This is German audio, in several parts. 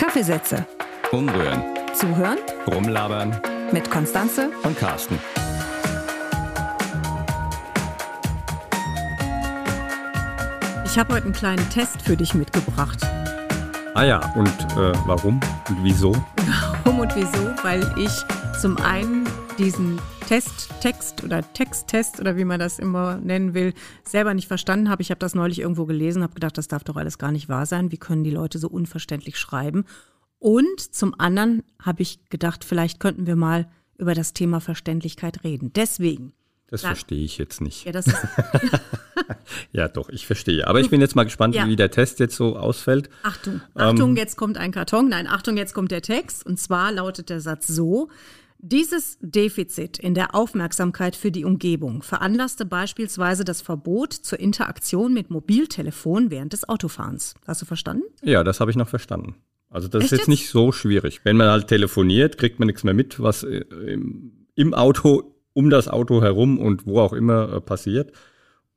Kaffeesätze. Umrühren. Zuhören Rumlabern. mit Konstanze. Und Carsten. Ich habe heute einen kleinen Test für dich mitgebracht. Ah ja, und äh, warum und wieso? Warum und wieso? Weil ich zum einen diesen Test, Text oder Texttest oder wie man das immer nennen will, selber nicht verstanden habe. Ich habe das neulich irgendwo gelesen, habe gedacht, das darf doch alles gar nicht wahr sein. Wie können die Leute so unverständlich schreiben? Und zum anderen habe ich gedacht, vielleicht könnten wir mal über das Thema Verständlichkeit reden. Deswegen. Das verstehe ich jetzt nicht. Ja, Ja, doch, ich verstehe. Aber ich bin jetzt mal gespannt, Ja. wie der Test jetzt so ausfällt. Achtung, Achtung, jetzt kommt ein Karton. Nein, Achtung, jetzt kommt der Text. Und zwar lautet der Satz so. Dieses Defizit in der Aufmerksamkeit für die Umgebung veranlasste beispielsweise das Verbot zur Interaktion mit Mobiltelefon während des Autofahrens. Hast du verstanden? Ja, das habe ich noch verstanden. Also das Echt ist jetzt? jetzt nicht so schwierig. Wenn man halt telefoniert, kriegt man nichts mehr mit, was äh, im, im Auto, um das Auto herum und wo auch immer äh, passiert.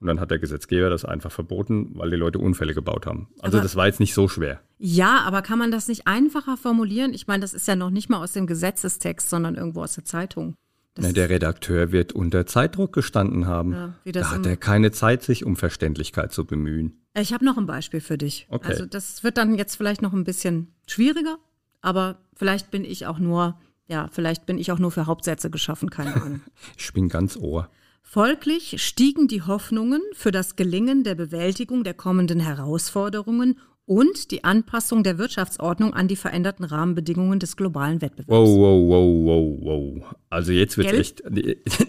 Und dann hat der Gesetzgeber das einfach verboten, weil die Leute Unfälle gebaut haben. Also Aber- das war jetzt nicht so schwer. Ja, aber kann man das nicht einfacher formulieren? Ich meine, das ist ja noch nicht mal aus dem Gesetzestext, sondern irgendwo aus der Zeitung. Na, der Redakteur wird unter Zeitdruck gestanden haben. Ja, da hat er keine Zeit, sich um Verständlichkeit zu bemühen. Ich habe noch ein Beispiel für dich. Okay. Also das wird dann jetzt vielleicht noch ein bisschen schwieriger, aber vielleicht bin ich auch nur, ja, vielleicht bin ich auch nur für Hauptsätze geschaffen, keine Ahnung. Ich bin ganz ohr. Folglich stiegen die Hoffnungen für das Gelingen der Bewältigung der kommenden Herausforderungen und die Anpassung der Wirtschaftsordnung an die veränderten Rahmenbedingungen des globalen Wettbewerbs. Wow, wow, wow, wow, wow. Also jetzt wird echt.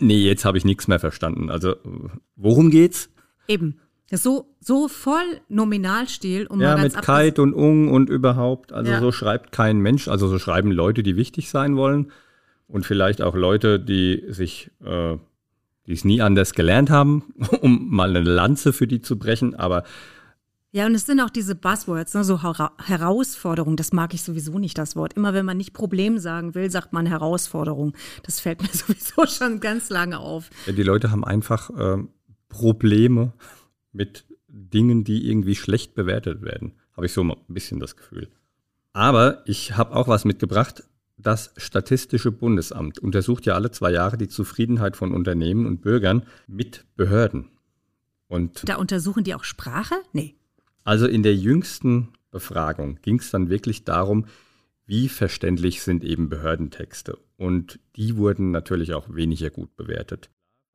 Nee, jetzt habe ich nichts mehr verstanden. Also, worum geht's? Eben. So, so voll Nominalstil, um Ja, mal ganz mit Kite und Ung und überhaupt. Also Ja. so schreibt kein Mensch. Also so schreiben Leute, die wichtig sein wollen. Und vielleicht auch Leute, die sich, äh, die es nie anders gelernt haben, um mal eine Lanze für die zu brechen. Aber Ja, und es sind auch diese Buzzwords, ne, so Hera Herausforderung. Das mag ich sowieso nicht, das Wort. Immer wenn man nicht Problem sagen will, sagt man Herausforderung. Das fällt mir sowieso schon ganz lange auf. Ja, die Leute haben einfach ähm, Probleme mit Dingen, die irgendwie schlecht bewertet werden. Habe ich so ein bisschen das Gefühl. Aber ich habe auch was mitgebracht. Das Statistische Bundesamt untersucht ja alle zwei Jahre die Zufriedenheit von Unternehmen und Bürgern mit Behörden. Und Da untersuchen die auch Sprache? Nee. also in der jüngsten Befragung ging es dann wirklich darum, wie verständlich sind eben Behördentexte. Und die wurden natürlich auch weniger gut bewertet.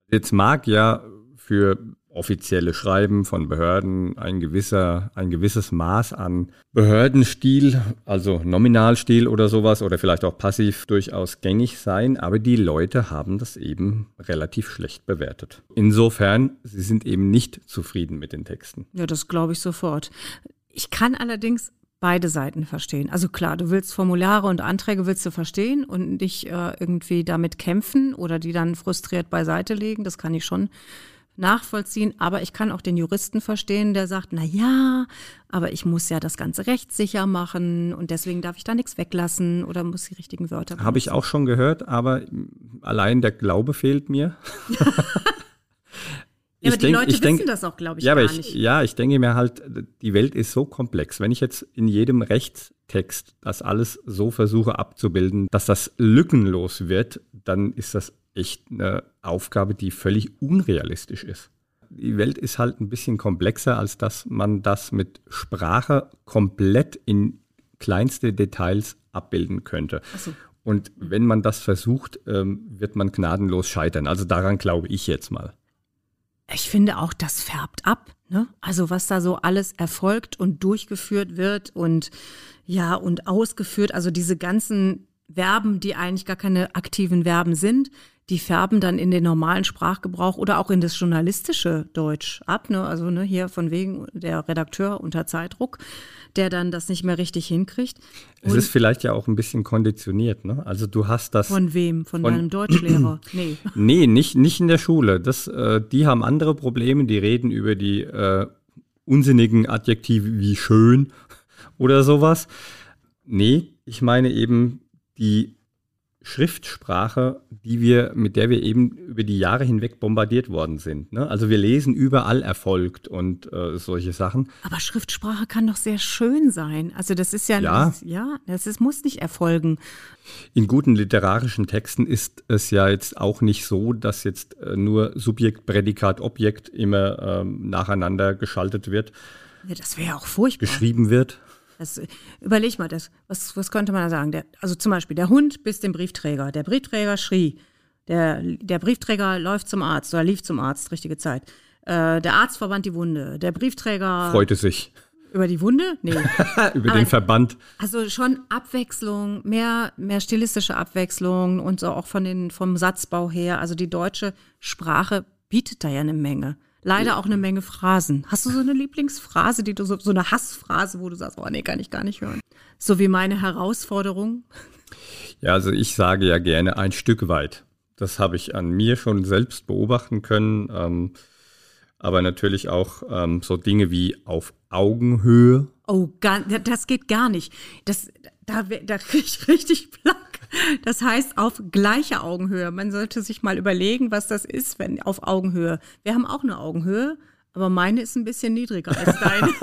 Jetzt mag ja für offizielle Schreiben von Behörden ein gewisser, ein gewisses Maß an Behördenstil, also Nominalstil oder sowas oder vielleicht auch passiv durchaus gängig sein, aber die Leute haben das eben relativ schlecht bewertet. Insofern, sie sind eben nicht zufrieden mit den Texten. Ja, das glaube ich sofort. Ich kann allerdings beide Seiten verstehen. Also klar, du willst Formulare und Anträge willst du verstehen und nicht äh, irgendwie damit kämpfen oder die dann frustriert beiseite legen. Das kann ich schon nachvollziehen. Aber ich kann auch den Juristen verstehen, der sagt, na ja, aber ich muss ja das Ganze rechtssicher machen und deswegen darf ich da nichts weglassen oder muss die richtigen Wörter Habe ich auch schon gehört, aber allein der Glaube fehlt mir. Ja, aber die denk- Leute wissen denk- das auch, glaube ich, ja, gar ich, nicht. ja, ich denke mir halt, die Welt ist so komplex. Wenn ich jetzt in jedem Rechtstext das alles so versuche abzubilden, dass das lückenlos wird, dann ist das echt eine Aufgabe, die völlig unrealistisch ist. Die Welt ist halt ein bisschen komplexer, als dass man das mit Sprache komplett in kleinste Details abbilden könnte. Ach so. Und wenn man das versucht, ähm, wird man gnadenlos scheitern. Also daran glaube ich jetzt mal. Ich finde auch, das färbt ab. Ne? Also was da so alles erfolgt und durchgeführt wird und ja und ausgeführt, also diese ganzen Verben, die eigentlich gar keine aktiven Verben sind, die färben dann in den normalen Sprachgebrauch oder auch in das journalistische Deutsch ab. Ne? Also ne, hier von wegen der Redakteur unter Zeitdruck, der dann das nicht mehr richtig hinkriegt. Es Und ist vielleicht ja auch ein bisschen konditioniert. Ne? Also du hast das. von wem? Von, von- deinem Deutschlehrer? Nee. Nee, nicht, nicht in der Schule. Das, äh, die haben andere Probleme, die reden über die äh, unsinnigen Adjektive wie schön oder sowas. Nee, ich meine eben die Schriftsprache, die wir, mit der wir eben über die Jahre hinweg bombardiert worden sind. Ne? Also wir lesen überall erfolgt und äh, solche Sachen. Aber Schriftsprache kann doch sehr schön sein. Also das ist ja, ja, das, ja, das ist, muss nicht erfolgen. In guten literarischen Texten ist es ja jetzt auch nicht so, dass jetzt äh, nur Subjekt, Prädikat, Objekt immer ähm, nacheinander geschaltet wird. Ja, das wäre ja auch furchtbar. Geschrieben wird. Das, überleg mal, das, was, was könnte man da sagen? Der, also zum Beispiel, der Hund bis dem Briefträger. Der Briefträger schrie. Der, der Briefträger läuft zum Arzt oder lief zum Arzt, richtige Zeit. Äh, der Arzt verband die Wunde. Der Briefträger. Freute sich. Über die Wunde? Nee. Über den Verband. Also schon Abwechslung, mehr, mehr stilistische Abwechslung und so auch von den, vom Satzbau her. Also die deutsche Sprache bietet da ja eine Menge. Leider auch eine Menge Phrasen. Hast du so eine Lieblingsphrase, die du so, so eine Hassphrase, wo du sagst, oh nee, kann ich gar nicht hören? So wie meine Herausforderung? Ja, also ich sage ja gerne ein Stück weit. Das habe ich an mir schon selbst beobachten können. Ähm, aber natürlich auch ähm, so Dinge wie auf Augenhöhe. Oh, gar, das geht gar nicht. Das, da, da kriege ich richtig Plack. Das heißt auf gleicher Augenhöhe. Man sollte sich mal überlegen, was das ist, wenn auf Augenhöhe. Wir haben auch eine Augenhöhe, aber meine ist ein bisschen niedriger als deine.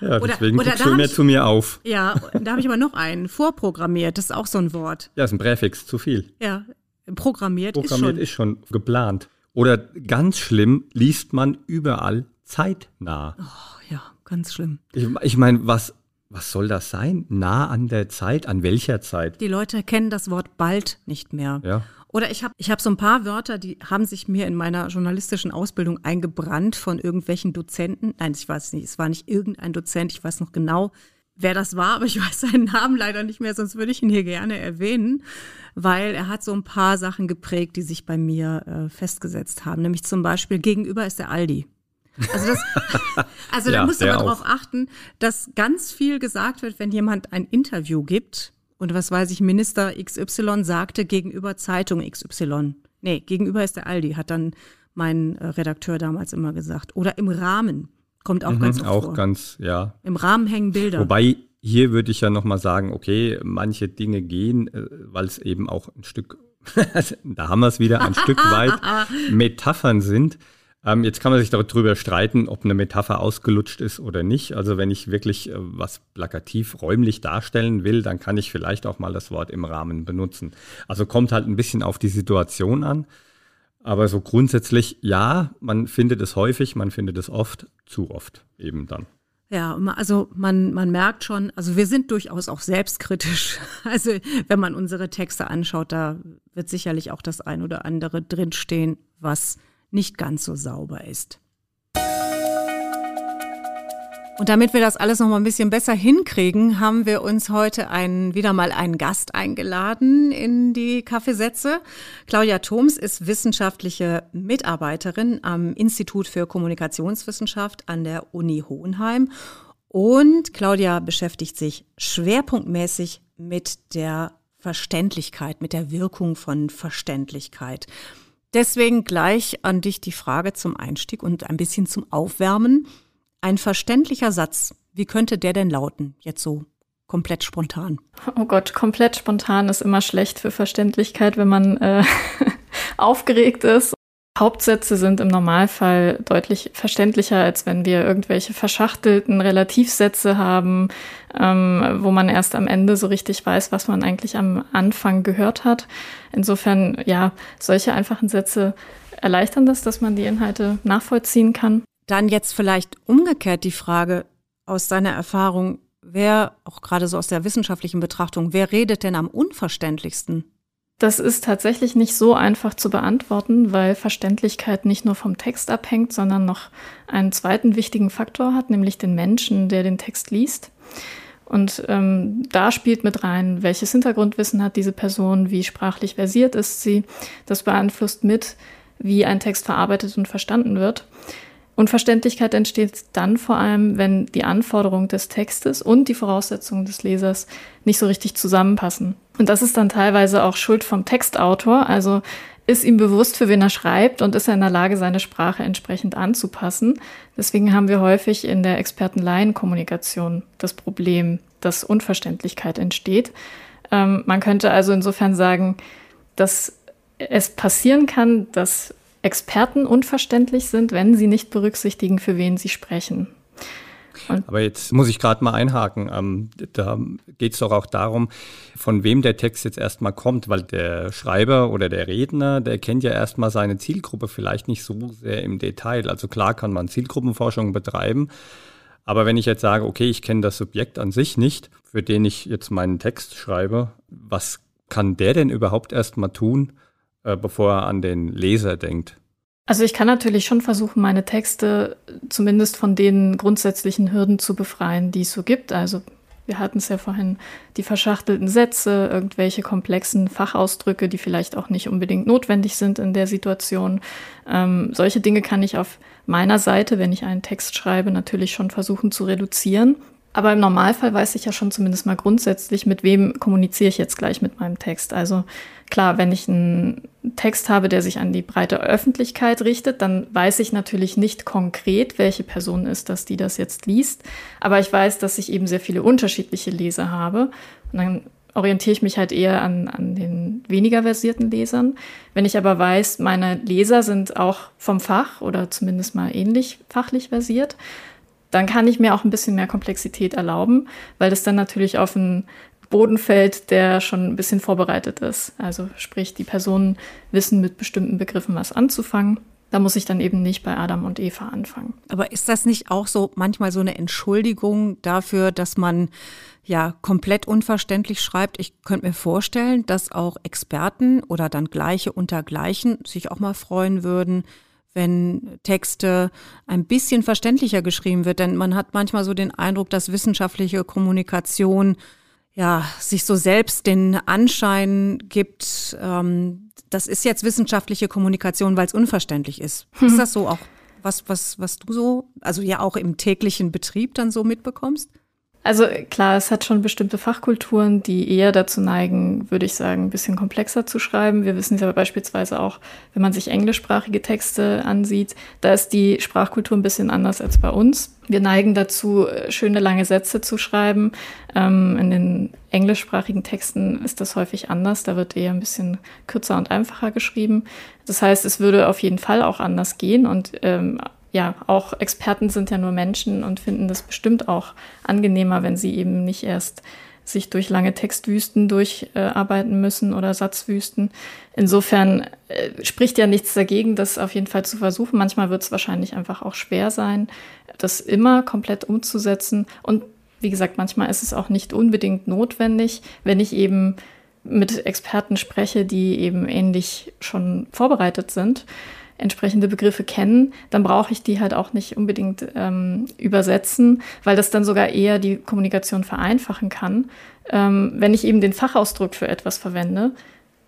ja, deswegen oder, guckst du mehr zu mir auf. Ja, da habe ich aber noch einen. Vorprogrammiert, das ist auch so ein Wort. Ja, ist ein Präfix, zu viel. Ja, programmiert, programmiert ist, schon. ist schon geplant. Oder ganz schlimm, liest man überall zeitnah. Oh, ja, ganz schlimm. Ich, ich meine, was was soll das sein? Nah an der Zeit? An welcher Zeit? Die Leute kennen das Wort bald nicht mehr. Ja. Oder ich habe ich hab so ein paar Wörter, die haben sich mir in meiner journalistischen Ausbildung eingebrannt von irgendwelchen Dozenten. Nein, ich weiß nicht, es war nicht irgendein Dozent, ich weiß noch genau, wer das war, aber ich weiß seinen Namen leider nicht mehr, sonst würde ich ihn hier gerne erwähnen, weil er hat so ein paar Sachen geprägt, die sich bei mir äh, festgesetzt haben. Nämlich zum Beispiel, gegenüber ist der Aldi. Also, das, also ja, da musst du aber darauf achten, dass ganz viel gesagt wird, wenn jemand ein Interview gibt und was weiß ich, Minister XY sagte gegenüber Zeitung XY. Nee, gegenüber ist der Aldi, hat dann mein äh, Redakteur damals immer gesagt. Oder im Rahmen. Kommt auch mhm, ganz oft Auch vor. ganz, ja. Im Rahmen hängen Bilder. Wobei, hier würde ich ja nochmal sagen, okay, manche Dinge gehen, äh, weil es eben auch ein Stück, da haben wir es wieder, ein Stück weit Metaphern sind. Ähm, jetzt kann man sich darüber streiten, ob eine Metapher ausgelutscht ist oder nicht. Also wenn ich wirklich äh, was plakativ räumlich darstellen will, dann kann ich vielleicht auch mal das Wort im Rahmen benutzen. Also kommt halt ein bisschen auf die Situation an. Aber so grundsätzlich, ja, man findet es häufig, man findet es oft, zu oft eben dann. Ja, also man, man merkt schon, also wir sind durchaus auch selbstkritisch. Also wenn man unsere Texte anschaut, da wird sicherlich auch das ein oder andere drinstehen, was nicht ganz so sauber ist. Und damit wir das alles noch mal ein bisschen besser hinkriegen, haben wir uns heute einen, wieder mal einen Gast eingeladen in die Kaffeesätze. Claudia Thoms ist wissenschaftliche Mitarbeiterin am Institut für Kommunikationswissenschaft an der Uni Hohenheim. Und Claudia beschäftigt sich schwerpunktmäßig mit der Verständlichkeit, mit der Wirkung von Verständlichkeit. Deswegen gleich an dich die Frage zum Einstieg und ein bisschen zum Aufwärmen. Ein verständlicher Satz, wie könnte der denn lauten, jetzt so komplett spontan? Oh Gott, komplett spontan ist immer schlecht für Verständlichkeit, wenn man äh, aufgeregt ist. Hauptsätze sind im Normalfall deutlich verständlicher, als wenn wir irgendwelche verschachtelten Relativsätze haben, ähm, wo man erst am Ende so richtig weiß, was man eigentlich am Anfang gehört hat. Insofern, ja, solche einfachen Sätze erleichtern das, dass man die Inhalte nachvollziehen kann. Dann jetzt vielleicht umgekehrt die Frage aus deiner Erfahrung, wer, auch gerade so aus der wissenschaftlichen Betrachtung, wer redet denn am unverständlichsten? Das ist tatsächlich nicht so einfach zu beantworten, weil Verständlichkeit nicht nur vom Text abhängt, sondern noch einen zweiten wichtigen Faktor hat, nämlich den Menschen, der den Text liest. Und ähm, da spielt mit rein, welches Hintergrundwissen hat diese Person, wie sprachlich versiert ist sie. Das beeinflusst mit, wie ein Text verarbeitet und verstanden wird. Unverständlichkeit entsteht dann vor allem, wenn die Anforderungen des Textes und die Voraussetzungen des Lesers nicht so richtig zusammenpassen. Und das ist dann teilweise auch Schuld vom Textautor. Also ist ihm bewusst, für wen er schreibt und ist er in der Lage, seine Sprache entsprechend anzupassen. Deswegen haben wir häufig in der Experten-Laien-Kommunikation das Problem, dass Unverständlichkeit entsteht. Ähm, man könnte also insofern sagen, dass es passieren kann, dass Experten unverständlich sind, wenn sie nicht berücksichtigen, für wen sie sprechen. Und Aber jetzt muss ich gerade mal einhaken. Ähm, da geht es doch auch darum, von wem der Text jetzt erstmal kommt, weil der Schreiber oder der Redner, der kennt ja erstmal seine Zielgruppe vielleicht nicht so sehr im Detail. Also klar kann man Zielgruppenforschung betreiben. Aber wenn ich jetzt sage, okay, ich kenne das Subjekt an sich nicht, für den ich jetzt meinen Text schreibe, was kann der denn überhaupt erstmal tun, äh, bevor er an den Leser denkt? Also ich kann natürlich schon versuchen, meine Texte zumindest von den grundsätzlichen Hürden zu befreien, die es so gibt. Also wir hatten es ja vorhin, die verschachtelten Sätze, irgendwelche komplexen Fachausdrücke, die vielleicht auch nicht unbedingt notwendig sind in der Situation. Ähm, solche Dinge kann ich auf meiner Seite, wenn ich einen Text schreibe, natürlich schon versuchen zu reduzieren. Aber im Normalfall weiß ich ja schon zumindest mal grundsätzlich, mit wem kommuniziere ich jetzt gleich mit meinem Text. Also klar, wenn ich einen Text habe, der sich an die breite Öffentlichkeit richtet, dann weiß ich natürlich nicht konkret, welche Person ist das, die das jetzt liest. Aber ich weiß, dass ich eben sehr viele unterschiedliche Leser habe. Und dann orientiere ich mich halt eher an, an den weniger versierten Lesern. Wenn ich aber weiß, meine Leser sind auch vom Fach oder zumindest mal ähnlich fachlich versiert, dann kann ich mir auch ein bisschen mehr Komplexität erlauben, weil das dann natürlich auf einen Boden fällt, der schon ein bisschen vorbereitet ist. Also sprich, die Personen wissen mit bestimmten Begriffen was anzufangen. Da muss ich dann eben nicht bei Adam und Eva anfangen. Aber ist das nicht auch so manchmal so eine Entschuldigung dafür, dass man ja komplett unverständlich schreibt? Ich könnte mir vorstellen, dass auch Experten oder dann Gleiche unter Gleichen sich auch mal freuen würden, wenn Texte ein bisschen verständlicher geschrieben wird. Denn man hat manchmal so den Eindruck, dass wissenschaftliche Kommunikation ja sich so selbst den Anschein gibt, ähm, das ist jetzt wissenschaftliche Kommunikation, weil es unverständlich ist. Hm. Ist das so auch was, was, was du so, also ja auch im täglichen Betrieb dann so mitbekommst? Also klar, es hat schon bestimmte Fachkulturen, die eher dazu neigen, würde ich sagen, ein bisschen komplexer zu schreiben. Wir wissen es aber beispielsweise auch, wenn man sich englischsprachige Texte ansieht, da ist die Sprachkultur ein bisschen anders als bei uns. Wir neigen dazu, schöne lange Sätze zu schreiben. Ähm, in den englischsprachigen Texten ist das häufig anders. Da wird eher ein bisschen kürzer und einfacher geschrieben. Das heißt, es würde auf jeden Fall auch anders gehen und ähm, ja, auch Experten sind ja nur Menschen und finden das bestimmt auch angenehmer, wenn sie eben nicht erst sich durch lange Textwüsten durcharbeiten äh, müssen oder Satzwüsten. Insofern äh, spricht ja nichts dagegen, das auf jeden Fall zu versuchen. Manchmal wird es wahrscheinlich einfach auch schwer sein, das immer komplett umzusetzen. Und wie gesagt, manchmal ist es auch nicht unbedingt notwendig, wenn ich eben mit Experten spreche, die eben ähnlich schon vorbereitet sind entsprechende Begriffe kennen, dann brauche ich die halt auch nicht unbedingt ähm, übersetzen, weil das dann sogar eher die Kommunikation vereinfachen kann, ähm, wenn ich eben den Fachausdruck für etwas verwende,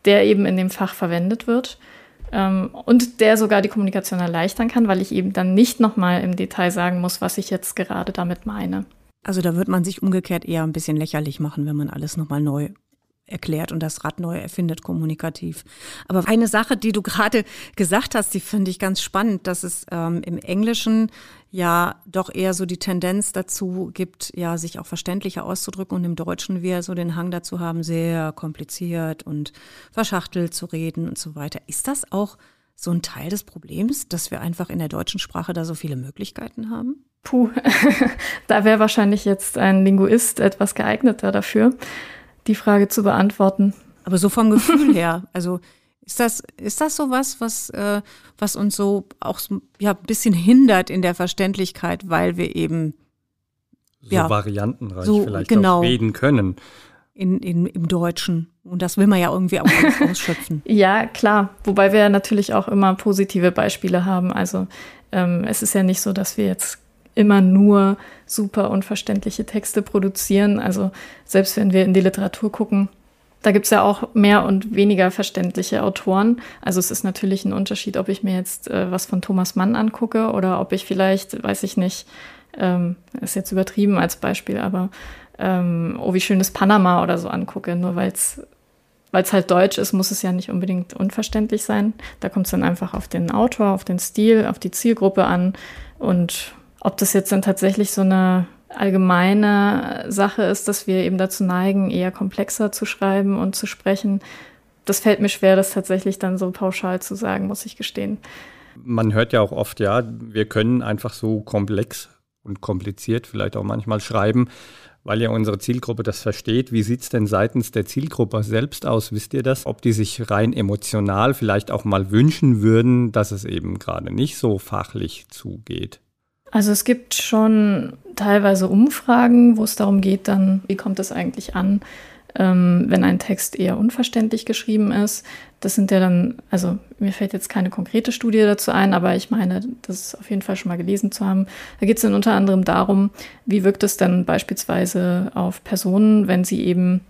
der eben in dem Fach verwendet wird ähm, und der sogar die Kommunikation erleichtern kann, weil ich eben dann nicht nochmal im Detail sagen muss, was ich jetzt gerade damit meine. Also da wird man sich umgekehrt eher ein bisschen lächerlich machen, wenn man alles nochmal neu erklärt und das Rad neu erfindet kommunikativ. Aber eine Sache, die du gerade gesagt hast, die finde ich ganz spannend, dass es ähm, im Englischen ja doch eher so die Tendenz dazu gibt, ja, sich auch verständlicher auszudrücken und im Deutschen wir so den Hang dazu haben, sehr kompliziert und verschachtelt zu reden und so weiter. Ist das auch so ein Teil des Problems, dass wir einfach in der deutschen Sprache da so viele Möglichkeiten haben? Puh, da wäre wahrscheinlich jetzt ein Linguist etwas geeigneter dafür die Frage zu beantworten. Aber so vom Gefühl her, also ist das, ist das so was, was, äh, was uns so auch ja, ein bisschen hindert in der Verständlichkeit, weil wir eben so ja, variantenreich so, vielleicht genau, auch reden können. In, in, Im Deutschen. Und das will man ja irgendwie auch ausschöpfen. ja, klar. Wobei wir natürlich auch immer positive Beispiele haben. Also ähm, es ist ja nicht so, dass wir jetzt immer nur super unverständliche Texte produzieren. Also selbst wenn wir in die Literatur gucken, da gibt es ja auch mehr und weniger verständliche Autoren. Also es ist natürlich ein Unterschied, ob ich mir jetzt äh, was von Thomas Mann angucke oder ob ich vielleicht, weiß ich nicht, ähm, ist jetzt übertrieben als Beispiel, aber ähm, oh, wie schön ist Panama oder so angucke. Nur weil es halt deutsch ist, muss es ja nicht unbedingt unverständlich sein. Da kommt es dann einfach auf den Autor, auf den Stil, auf die Zielgruppe an und ob das jetzt dann tatsächlich so eine allgemeine Sache ist, dass wir eben dazu neigen, eher komplexer zu schreiben und zu sprechen. Das fällt mir schwer, das tatsächlich dann so pauschal zu sagen, muss ich gestehen. Man hört ja auch oft, ja, wir können einfach so komplex und kompliziert vielleicht auch manchmal schreiben, weil ja unsere Zielgruppe das versteht. Wie sieht es denn seitens der Zielgruppe selbst aus? Wisst ihr das? Ob die sich rein emotional vielleicht auch mal wünschen würden, dass es eben gerade nicht so fachlich zugeht? Also es gibt schon teilweise Umfragen, wo es darum geht, dann, wie kommt es eigentlich an, ähm, wenn ein Text eher unverständlich geschrieben ist. Das sind ja dann, also mir fällt jetzt keine konkrete Studie dazu ein, aber ich meine, das auf jeden Fall schon mal gelesen zu haben. Da geht es dann unter anderem darum, wie wirkt es dann beispielsweise auf Personen, wenn sie eben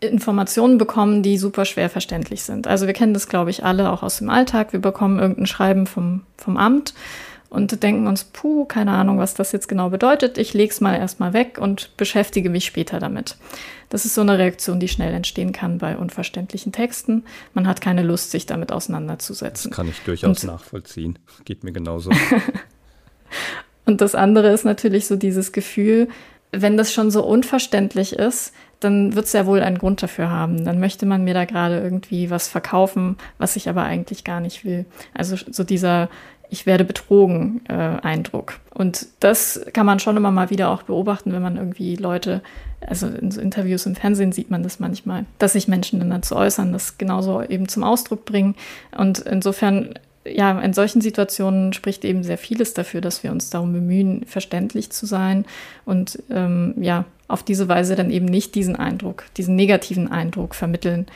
Informationen bekommen, die super schwer verständlich sind. Also wir kennen das, glaube ich, alle auch aus dem Alltag. Wir bekommen irgendein Schreiben vom, vom Amt und denken uns, puh, keine Ahnung, was das jetzt genau bedeutet. Ich lege es mal erstmal weg und beschäftige mich später damit. Das ist so eine Reaktion, die schnell entstehen kann bei unverständlichen Texten. Man hat keine Lust, sich damit auseinanderzusetzen. Das kann ich durchaus und, nachvollziehen. Geht mir genauso. und das andere ist natürlich so dieses Gefühl, wenn das schon so unverständlich ist, dann wird es ja wohl einen Grund dafür haben. Dann möchte man mir da gerade irgendwie was verkaufen, was ich aber eigentlich gar nicht will. Also so dieser ich werde betrogen äh, Eindruck. Und das kann man schon immer mal wieder auch beobachten, wenn man irgendwie Leute, also in so Interviews im Fernsehen sieht man das manchmal, dass sich Menschen dann dazu äußern, das genauso eben zum Ausdruck bringen. Und insofern, ja, in solchen Situationen spricht eben sehr vieles dafür, dass wir uns darum bemühen, verständlich zu sein und ähm, ja, auf diese Weise dann eben nicht diesen Eindruck, diesen negativen Eindruck vermitteln.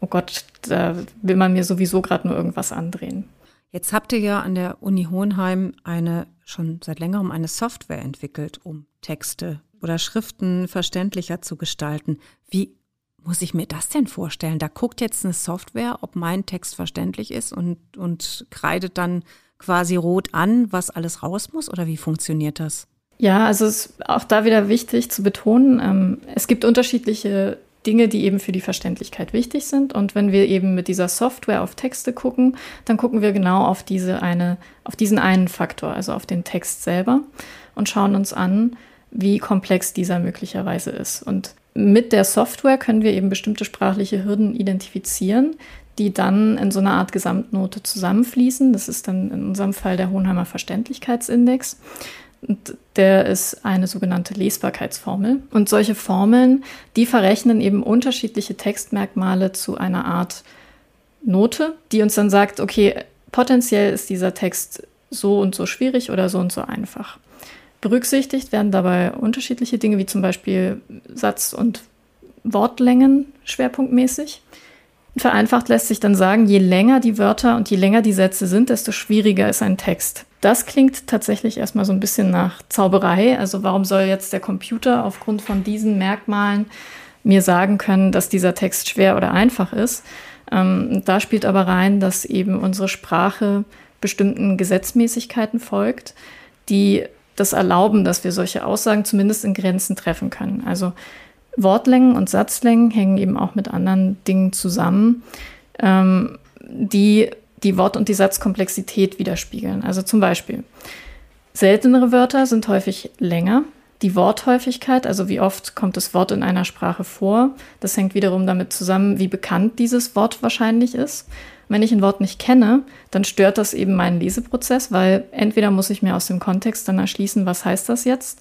Oh Gott, da will man mir sowieso gerade nur irgendwas andrehen. Jetzt habt ihr ja an der Uni Hohenheim eine schon seit längerem eine Software entwickelt, um Texte oder Schriften verständlicher zu gestalten. Wie muss ich mir das denn vorstellen? Da guckt jetzt eine Software, ob mein Text verständlich ist und, und kreidet dann quasi rot an, was alles raus muss? Oder wie funktioniert das? Ja, also es ist auch da wieder wichtig zu betonen, ähm, es gibt unterschiedliche Dinge, die eben für die Verständlichkeit wichtig sind. Und wenn wir eben mit dieser Software auf Texte gucken, dann gucken wir genau auf diese eine, auf diesen einen Faktor, also auf den Text selber und schauen uns an, wie komplex dieser möglicherweise ist. Und mit der Software können wir eben bestimmte sprachliche Hürden identifizieren, die dann in so einer Art Gesamtnote zusammenfließen. Das ist dann in unserem Fall der Hohenheimer Verständlichkeitsindex. Und der ist eine sogenannte Lesbarkeitsformel. Und solche Formeln, die verrechnen eben unterschiedliche Textmerkmale zu einer Art Note, die uns dann sagt, okay, potenziell ist dieser Text so und so schwierig oder so und so einfach. Berücksichtigt werden dabei unterschiedliche Dinge, wie zum Beispiel Satz- und Wortlängen schwerpunktmäßig. Vereinfacht lässt sich dann sagen, je länger die Wörter und je länger die Sätze sind, desto schwieriger ist ein Text. Das klingt tatsächlich erstmal so ein bisschen nach Zauberei. Also warum soll jetzt der Computer aufgrund von diesen Merkmalen mir sagen können, dass dieser Text schwer oder einfach ist? Ähm, da spielt aber rein, dass eben unsere Sprache bestimmten Gesetzmäßigkeiten folgt, die das erlauben, dass wir solche Aussagen zumindest in Grenzen treffen können. Also Wortlängen und Satzlängen hängen eben auch mit anderen Dingen zusammen, ähm, die die Wort- und die Satzkomplexität widerspiegeln. Also zum Beispiel, seltenere Wörter sind häufig länger. Die Worthäufigkeit, also wie oft kommt das Wort in einer Sprache vor, das hängt wiederum damit zusammen, wie bekannt dieses Wort wahrscheinlich ist. Wenn ich ein Wort nicht kenne, dann stört das eben meinen Leseprozess, weil entweder muss ich mir aus dem Kontext dann erschließen, was heißt das jetzt,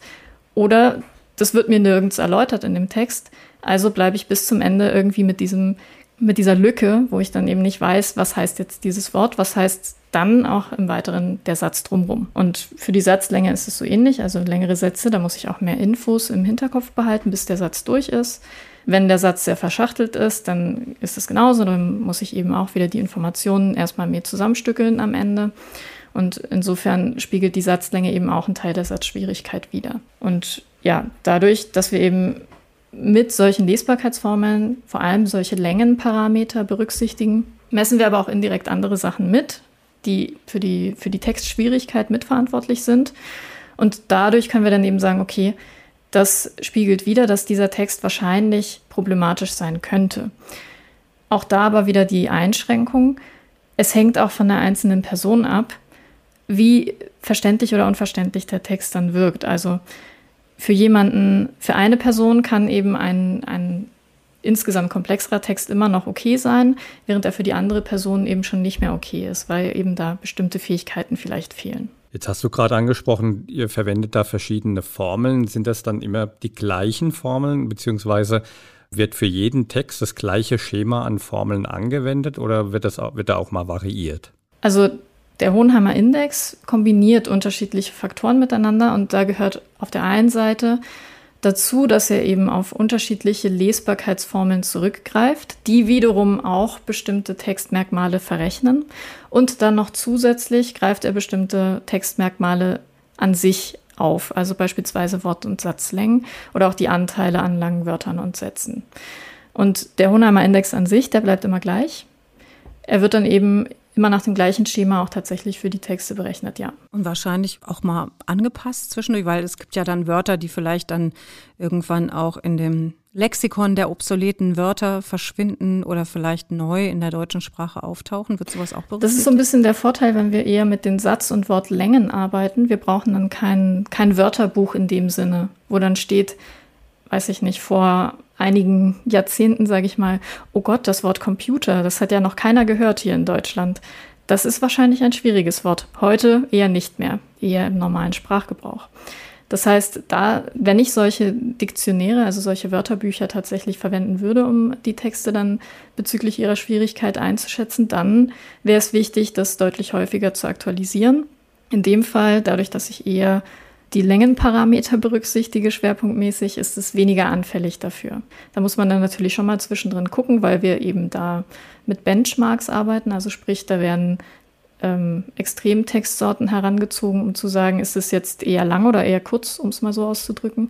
oder das wird mir nirgends erläutert in dem Text. Also bleibe ich bis zum Ende irgendwie mit diesem mit dieser Lücke, wo ich dann eben nicht weiß, was heißt jetzt dieses Wort, was heißt dann auch im Weiteren der Satz drumrum. Und für die Satzlänge ist es so ähnlich, also längere Sätze, da muss ich auch mehr Infos im Hinterkopf behalten, bis der Satz durch ist. Wenn der Satz sehr verschachtelt ist, dann ist es genauso, dann muss ich eben auch wieder die Informationen erstmal mehr zusammenstückeln am Ende. Und insofern spiegelt die Satzlänge eben auch einen Teil der Satzschwierigkeit wider. Und ja, dadurch, dass wir eben mit solchen Lesbarkeitsformeln vor allem solche Längenparameter berücksichtigen, messen wir aber auch indirekt andere Sachen mit, die für die, für die Textschwierigkeit mitverantwortlich sind. Und dadurch können wir dann eben sagen, okay, das spiegelt wieder, dass dieser Text wahrscheinlich problematisch sein könnte. Auch da aber wieder die Einschränkung. Es hängt auch von der einzelnen Person ab, wie verständlich oder unverständlich der Text dann wirkt. Also für jemanden, für eine Person kann eben ein, ein insgesamt komplexerer Text immer noch okay sein, während er für die andere Person eben schon nicht mehr okay ist, weil eben da bestimmte Fähigkeiten vielleicht fehlen. Jetzt hast du gerade angesprochen, ihr verwendet da verschiedene Formeln. Sind das dann immer die gleichen Formeln, beziehungsweise wird für jeden Text das gleiche Schema an Formeln angewendet oder wird, das, wird da auch mal variiert? Also der Hohenheimer Index kombiniert unterschiedliche Faktoren miteinander und da gehört auf der einen Seite dazu, dass er eben auf unterschiedliche Lesbarkeitsformeln zurückgreift, die wiederum auch bestimmte Textmerkmale verrechnen. Und dann noch zusätzlich greift er bestimmte Textmerkmale an sich auf, also beispielsweise Wort- und Satzlängen oder auch die Anteile an langen Wörtern und Sätzen. Und der Hohenheimer Index an sich, der bleibt immer gleich. Er wird dann eben immer nach dem gleichen Schema auch tatsächlich für die Texte berechnet, ja. Und wahrscheinlich auch mal angepasst zwischendurch, weil es gibt ja dann Wörter, die vielleicht dann irgendwann auch in dem Lexikon der obsoleten Wörter verschwinden oder vielleicht neu in der deutschen Sprache auftauchen? Wird sowas auch berücksichtigt? Das ist so ein bisschen der Vorteil, wenn wir eher mit den Satz- und Wortlängen arbeiten. Wir brauchen dann kein, kein Wörterbuch in dem Sinne, wo dann steht, weiß ich nicht, vor einigen Jahrzehnten, sage ich mal, oh Gott, das Wort Computer, das hat ja noch keiner gehört hier in Deutschland. Das ist wahrscheinlich ein schwieriges Wort. Heute eher nicht mehr, eher im normalen Sprachgebrauch. Das heißt, da, wenn ich solche Diktionäre, also solche Wörterbücher tatsächlich verwenden würde, um die Texte dann bezüglich ihrer Schwierigkeit einzuschätzen, dann wäre es wichtig, das deutlich häufiger zu aktualisieren. In dem Fall, dadurch, dass ich eher die Längenparameter berücksichtige, schwerpunktmäßig, ist es weniger anfällig dafür. Da muss man dann natürlich schon mal zwischendrin gucken, weil wir eben da mit Benchmarks arbeiten. Also sprich, da werden ähm, Extremtextsorten herangezogen, um zu sagen, ist es jetzt eher lang oder eher kurz, um es mal so auszudrücken.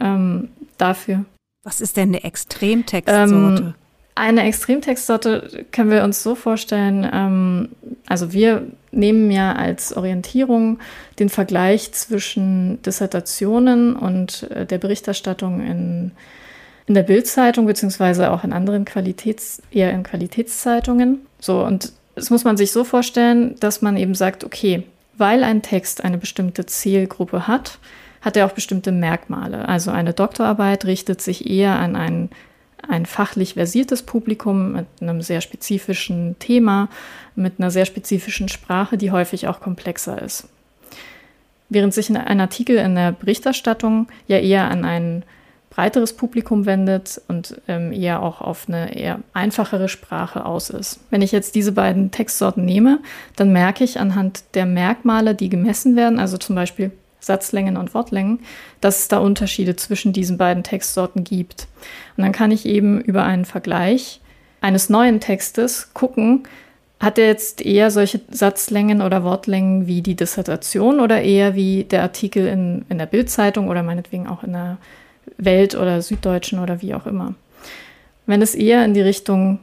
Ähm, dafür. Was ist denn eine Extremtextsorte? Ähm, eine Extremtextsorte können wir uns so vorstellen, ähm, also wir nehmen ja als Orientierung den Vergleich zwischen Dissertationen und äh, der Berichterstattung in, in der Bildzeitung, beziehungsweise auch in anderen Qualitäts-, eher in Qualitätszeitungen. So, und das muss man sich so vorstellen, dass man eben sagt, okay, weil ein Text eine bestimmte Zielgruppe hat, hat er auch bestimmte Merkmale. Also eine Doktorarbeit richtet sich eher an einen ein fachlich versiertes Publikum mit einem sehr spezifischen Thema, mit einer sehr spezifischen Sprache, die häufig auch komplexer ist. Während sich ein Artikel in der Berichterstattung ja eher an ein breiteres Publikum wendet und ähm, eher auch auf eine eher einfachere Sprache aus ist. Wenn ich jetzt diese beiden Textsorten nehme, dann merke ich anhand der Merkmale, die gemessen werden, also zum Beispiel Satzlängen und Wortlängen, dass es da Unterschiede zwischen diesen beiden Textsorten gibt. Und dann kann ich eben über einen Vergleich eines neuen Textes gucken, hat er jetzt eher solche Satzlängen oder Wortlängen wie die Dissertation oder eher wie der Artikel in, in der Bildzeitung oder meinetwegen auch in der Welt oder Süddeutschen oder wie auch immer. Wenn es eher in die Richtung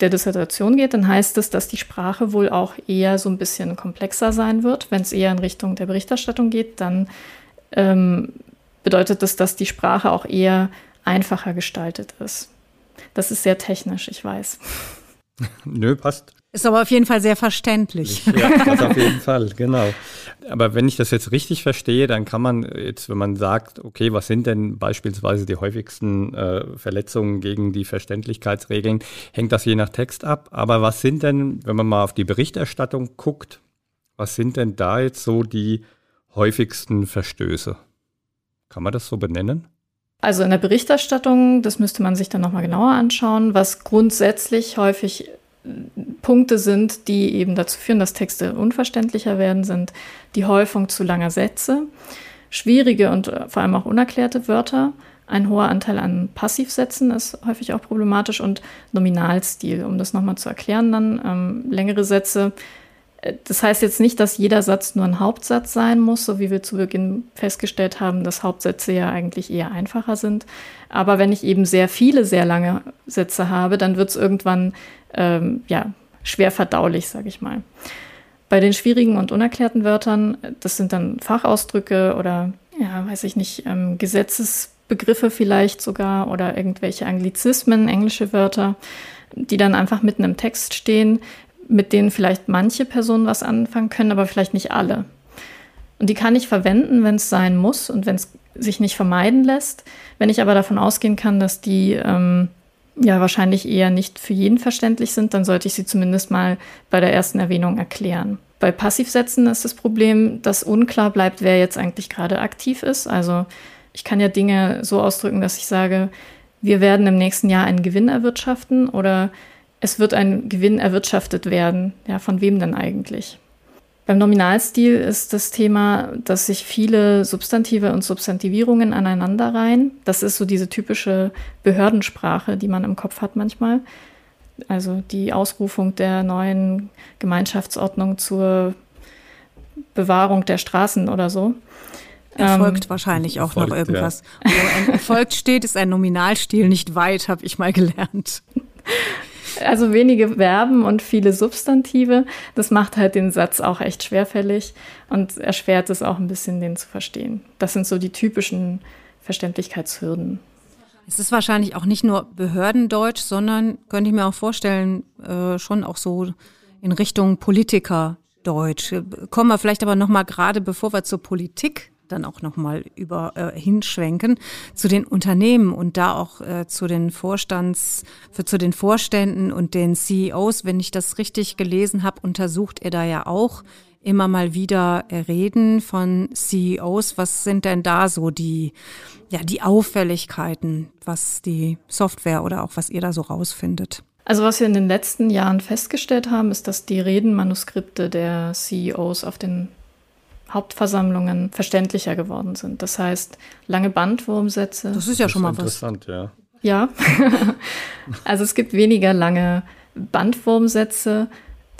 der Dissertation geht, dann heißt es, dass die Sprache wohl auch eher so ein bisschen komplexer sein wird. Wenn es eher in Richtung der Berichterstattung geht, dann ähm, bedeutet das, dass die Sprache auch eher einfacher gestaltet ist. Das ist sehr technisch, ich weiß. Nö, passt. Ist aber auf jeden Fall sehr verständlich. Ja, das auf jeden Fall, genau. Aber wenn ich das jetzt richtig verstehe, dann kann man jetzt, wenn man sagt, okay, was sind denn beispielsweise die häufigsten äh, Verletzungen gegen die Verständlichkeitsregeln, hängt das je nach Text ab. Aber was sind denn, wenn man mal auf die Berichterstattung guckt, was sind denn da jetzt so die häufigsten Verstöße? Kann man das so benennen? Also in der Berichterstattung, das müsste man sich dann nochmal genauer anschauen, was grundsätzlich häufig Punkte sind, die eben dazu führen, dass Texte unverständlicher werden, sind die Häufung zu langer Sätze, schwierige und äh, vor allem auch unerklärte Wörter, ein hoher Anteil an Passivsätzen ist häufig auch problematisch und Nominalstil. Um das nochmal zu erklären, dann ähm, längere Sätze. Das heißt jetzt nicht, dass jeder Satz nur ein Hauptsatz sein muss, so wie wir zu Beginn festgestellt haben, dass Hauptsätze ja eigentlich eher einfacher sind. Aber wenn ich eben sehr viele, sehr lange Sätze habe, dann wird es irgendwann ähm, ja, schwer verdaulich, sage ich mal. Bei den schwierigen und unerklärten Wörtern, das sind dann Fachausdrücke oder, ja, weiß ich nicht, ähm, Gesetzesbegriffe vielleicht sogar oder irgendwelche Anglizismen, englische Wörter, die dann einfach mitten im Text stehen, mit denen vielleicht manche Personen was anfangen können, aber vielleicht nicht alle. Und die kann ich verwenden, wenn es sein muss und wenn es sich nicht vermeiden lässt. Wenn ich aber davon ausgehen kann, dass die ähm, ja wahrscheinlich eher nicht für jeden verständlich sind, dann sollte ich sie zumindest mal bei der ersten Erwähnung erklären. Bei Passivsätzen ist das Problem, dass unklar bleibt, wer jetzt eigentlich gerade aktiv ist. Also ich kann ja Dinge so ausdrücken, dass ich sage, wir werden im nächsten Jahr einen Gewinn erwirtschaften oder es wird ein Gewinn erwirtschaftet werden. Ja, von wem denn eigentlich? Beim Nominalstil ist das Thema, dass sich viele Substantive und Substantivierungen aneinanderreihen. Das ist so diese typische Behördensprache, die man im Kopf hat manchmal. Also die Ausrufung der neuen Gemeinschaftsordnung zur Bewahrung der Straßen oder so. Erfolgt ähm, wahrscheinlich auch erfolgt, noch irgendwas. Ja. Wo ein erfolgt steht, ist ein Nominalstil nicht weit, habe ich mal gelernt. Also wenige Verben und viele Substantive. Das macht halt den Satz auch echt schwerfällig und erschwert es auch ein bisschen, den zu verstehen. Das sind so die typischen Verständlichkeitshürden. Es ist wahrscheinlich auch nicht nur Behördendeutsch, sondern könnte ich mir auch vorstellen, äh, schon auch so in Richtung Politikerdeutsch. Kommen wir vielleicht aber noch mal gerade, bevor wir zur Politik dann auch nochmal über äh, hinschwenken zu den Unternehmen und da auch äh, zu den Vorstands, für, zu den Vorständen und den CEOs. Wenn ich das richtig gelesen habe, untersucht er da ja auch immer mal wieder Reden von CEOs. Was sind denn da so die, ja, die Auffälligkeiten, was die Software oder auch was ihr da so rausfindet? Also was wir in den letzten Jahren festgestellt haben, ist, dass die Redenmanuskripte der CEOs auf den Hauptversammlungen verständlicher geworden sind. Das heißt, lange Bandwurmsätze. Das ist ja schon mal was. Interessant, ja. Ja. also es gibt weniger lange Bandwurmsätze.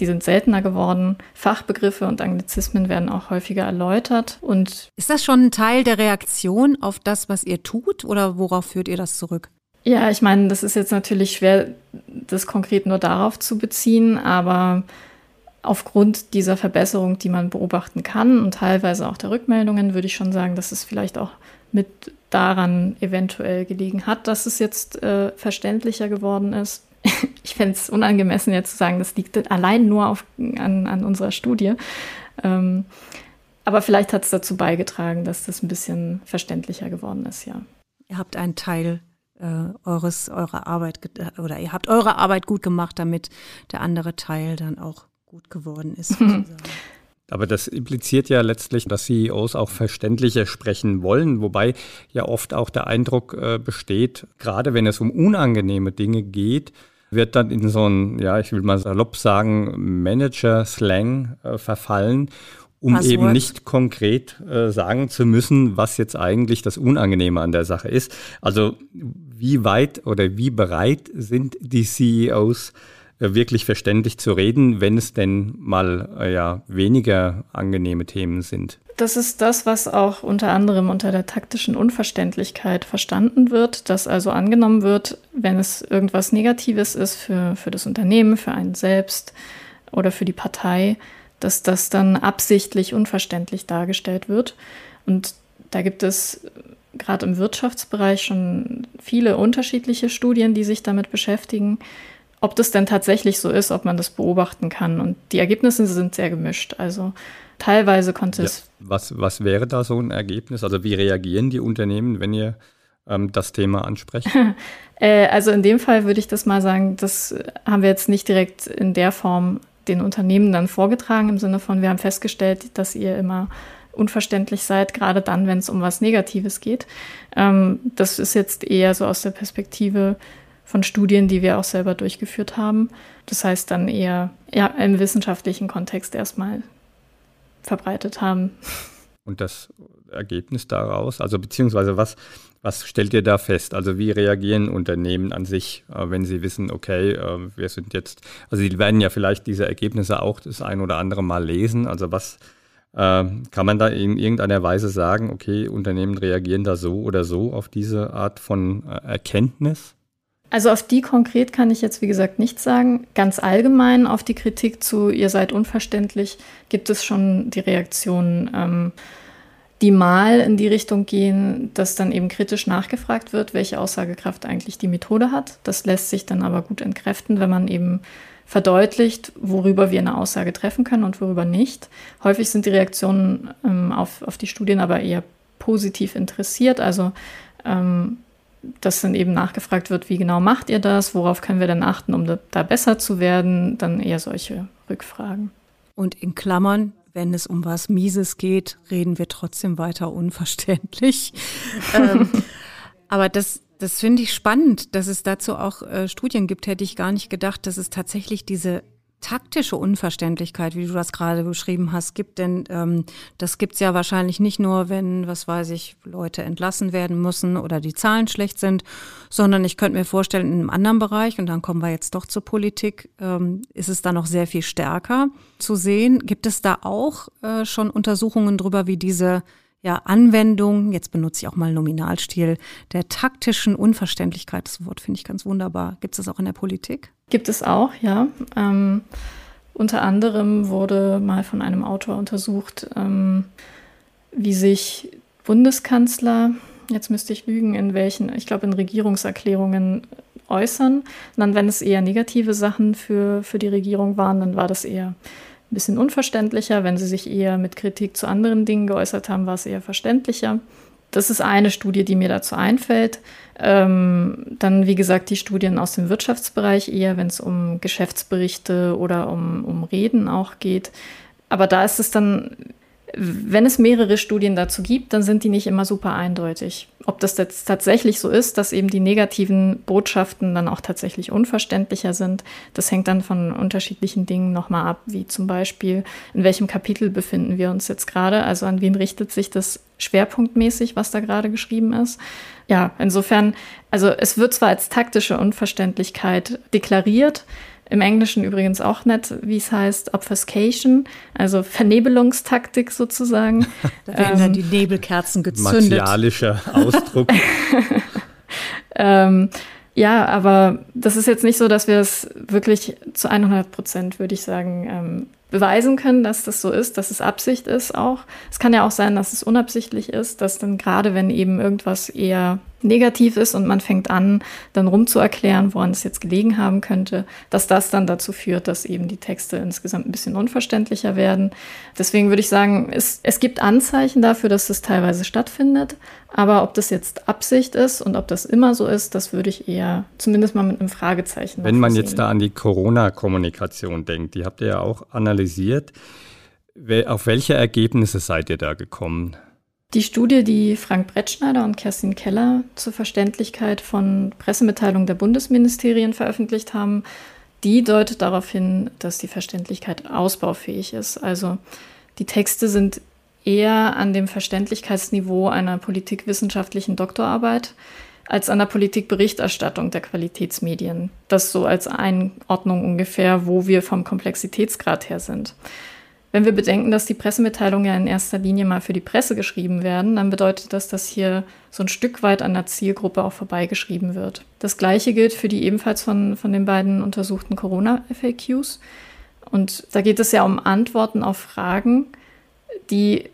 Die sind seltener geworden. Fachbegriffe und Anglizismen werden auch häufiger erläutert. Und ist das schon ein Teil der Reaktion auf das, was ihr tut, oder worauf führt ihr das zurück? Ja, ich meine, das ist jetzt natürlich schwer, das konkret nur darauf zu beziehen, aber aufgrund dieser Verbesserung, die man beobachten kann und teilweise auch der Rückmeldungen, würde ich schon sagen, dass es vielleicht auch mit daran eventuell gelegen hat, dass es jetzt äh, verständlicher geworden ist. ich fände es unangemessen, jetzt zu sagen, das liegt allein nur auf, an, an unserer Studie. Ähm, aber vielleicht hat es dazu beigetragen, dass das ein bisschen verständlicher geworden ist, ja. Ihr habt einen Teil äh, eures, eurer Arbeit oder ihr habt eure Arbeit gut gemacht, damit der andere Teil dann auch gut geworden ist. Aber das impliziert ja letztlich, dass CEOs auch verständlicher sprechen wollen, wobei ja oft auch der Eindruck äh, besteht, gerade wenn es um unangenehme Dinge geht, wird dann in so ein, ja, ich will mal salopp sagen, Manager-Slang äh, verfallen, um Passwort. eben nicht konkret äh, sagen zu müssen, was jetzt eigentlich das Unangenehme an der Sache ist. Also wie weit oder wie bereit sind die CEOs, äh, wirklich verständlich zu reden, wenn es denn mal äh, ja weniger angenehme Themen sind. Das ist das, was auch unter anderem unter der taktischen Unverständlichkeit verstanden wird, dass also angenommen wird, wenn es irgendwas Negatives ist für, für das Unternehmen, für einen selbst oder für die Partei, dass das dann absichtlich unverständlich dargestellt wird. Und da gibt es gerade im Wirtschaftsbereich schon viele unterschiedliche Studien, die sich damit beschäftigen ob das denn tatsächlich so ist, ob man das beobachten kann. Und die Ergebnisse sind sehr gemischt. Also teilweise konnte ja, es. Was, was wäre da so ein Ergebnis? Also wie reagieren die Unternehmen, wenn ihr ähm, das Thema ansprecht? äh, also in dem Fall würde ich das mal sagen, das haben wir jetzt nicht direkt in der Form den Unternehmen dann vorgetragen, im Sinne von, wir haben festgestellt, dass ihr immer unverständlich seid, gerade dann, wenn es um was Negatives geht. Ähm, das ist jetzt eher so aus der Perspektive von Studien, die wir auch selber durchgeführt haben. Das heißt dann eher ja, im wissenschaftlichen Kontext erstmal verbreitet haben. Und das Ergebnis daraus, also beziehungsweise was, was stellt ihr da fest? Also wie reagieren Unternehmen an sich, äh, wenn sie wissen, okay, äh, wir sind jetzt, also sie werden ja vielleicht diese Ergebnisse auch das ein oder andere Mal lesen. Also was äh, kann man da in irgendeiner Weise sagen, okay, Unternehmen reagieren da so oder so auf diese Art von Erkenntnis? Also auf die konkret kann ich jetzt, wie gesagt, nichts sagen. Ganz allgemein auf die Kritik zu, ihr seid unverständlich, gibt es schon die Reaktionen, ähm, die mal in die Richtung gehen, dass dann eben kritisch nachgefragt wird, welche Aussagekraft eigentlich die Methode hat. Das lässt sich dann aber gut entkräften, wenn man eben verdeutlicht, worüber wir eine Aussage treffen können und worüber nicht. Häufig sind die Reaktionen ähm, auf, auf die Studien aber eher positiv interessiert. Also ähm, dass dann eben nachgefragt wird, wie genau macht ihr das, worauf können wir denn achten, um da, besser zu werden, dann eher solche Rückfragen. Und in Klammern, wenn es um was Mieses geht, reden wir trotzdem weiter unverständlich. ähm, aber das, das finde ich spannend, dass es dazu auch äh, Studien gibt. Hätte ich gar nicht gedacht, dass es tatsächlich diese taktische Unverständlichkeit, wie du das gerade beschrieben hast, gibt. Denn ähm, das gibt's ja wahrscheinlich nicht nur, wenn, was weiß ich, Leute entlassen werden müssen oder die Zahlen schlecht sind, sondern ich könnte mir vorstellen, in einem anderen Bereich, und dann kommen wir jetzt doch zur Politik, ähm, ist es da noch sehr viel stärker zu sehen. Gibt es da auch äh, schon Untersuchungen drüber, wie diese ja, Anwendung, jetzt benutze ich auch mal Nominalstil, der taktischen Unverständlichkeit, das Wort finde ich ganz wunderbar. Gibt es das auch in der Politik? Gibt es auch, ja. Ähm, unter anderem wurde mal von einem Autor untersucht, ähm, wie sich Bundeskanzler, jetzt müsste ich lügen, in welchen, ich glaube in Regierungserklärungen äußern. Und dann, wenn es eher negative Sachen für, für die Regierung waren, dann war das eher ein bisschen unverständlicher. Wenn sie sich eher mit Kritik zu anderen Dingen geäußert haben, war es eher verständlicher. Das ist eine Studie, die mir dazu einfällt. Ähm, dann, wie gesagt, die Studien aus dem Wirtschaftsbereich, eher wenn es um Geschäftsberichte oder um, um Reden auch geht. Aber da ist es dann wenn es mehrere Studien dazu gibt, dann sind die nicht immer super eindeutig. Ob das jetzt tatsächlich so ist, dass eben die negativen Botschaften dann auch tatsächlich unverständlicher sind, das hängt dann von unterschiedlichen Dingen nochmal ab, wie zum Beispiel, in welchem Kapitel befinden wir uns jetzt gerade, also an wen richtet sich das schwerpunktmäßig, was da gerade geschrieben ist. Ja, insofern, also es wird zwar als taktische Unverständlichkeit deklariert, im Englischen übrigens auch nett, wie es heißt, Obfuscation, also Vernebelungstaktik sozusagen. da werden ähm, dann die Nebelkerzen gezündet. Martialischer Ausdruck. ähm, ja, aber das ist jetzt nicht so, dass wir es wirklich zu 100 Prozent, würde ich sagen, ähm, beweisen können, dass das so ist, dass es Absicht ist auch. Es kann ja auch sein, dass es unabsichtlich ist, dass dann gerade wenn eben irgendwas eher negativ ist und man fängt an, dann rumzuerklären, woran es jetzt gelegen haben könnte, dass das dann dazu führt, dass eben die Texte insgesamt ein bisschen unverständlicher werden. Deswegen würde ich sagen, es, es gibt Anzeichen dafür, dass das teilweise stattfindet, aber ob das jetzt Absicht ist und ob das immer so ist, das würde ich eher zumindest mal mit einem Fragezeichen. Wenn man jetzt da an die Corona-Kommunikation denkt, die habt ihr ja auch analysiert. Auf welche Ergebnisse seid ihr da gekommen? Die Studie, die Frank Brettschneider und Kerstin Keller zur Verständlichkeit von Pressemitteilungen der Bundesministerien veröffentlicht haben, die deutet darauf hin, dass die Verständlichkeit ausbaufähig ist. Also die Texte sind eher an dem Verständlichkeitsniveau einer politikwissenschaftlichen Doktorarbeit als an der Politikberichterstattung der Qualitätsmedien. Das so als Einordnung ungefähr, wo wir vom Komplexitätsgrad her sind. Wenn wir bedenken, dass die Pressemitteilungen ja in erster Linie mal für die Presse geschrieben werden, dann bedeutet das, dass hier so ein Stück weit an der Zielgruppe auch vorbeigeschrieben wird. Das gleiche gilt für die ebenfalls von, von den beiden untersuchten Corona-FAQs. Und da geht es ja um Antworten auf Fragen, die,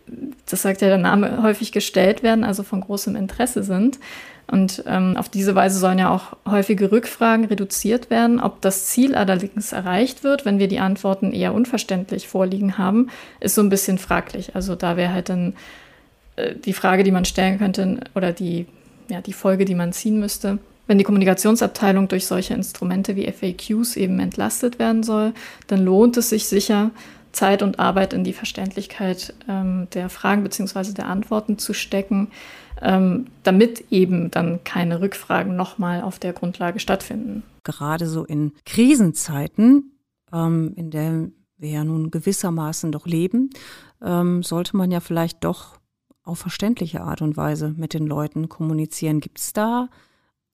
das sagt ja der Name, häufig gestellt werden, also von großem Interesse sind. Und ähm, auf diese Weise sollen ja auch häufige Rückfragen reduziert werden. Ob das Ziel allerdings erreicht wird, wenn wir die Antworten eher unverständlich vorliegen haben, ist so ein bisschen fraglich. Also da wäre halt dann äh, die Frage, die man stellen könnte oder die, ja, die Folge, die man ziehen müsste. Wenn die Kommunikationsabteilung durch solche Instrumente wie FAQs eben entlastet werden soll, dann lohnt es sich sicher, Zeit und Arbeit in die Verständlichkeit ähm, der Fragen bzw. der Antworten zu stecken ähm, damit eben dann keine Rückfragen nochmal auf der Grundlage stattfinden. Gerade so in Krisenzeiten, ähm, in der wir ja nun gewissermaßen doch leben, ähm, sollte man ja vielleicht doch auf verständliche Art und Weise mit den Leuten kommunizieren. Gibt es da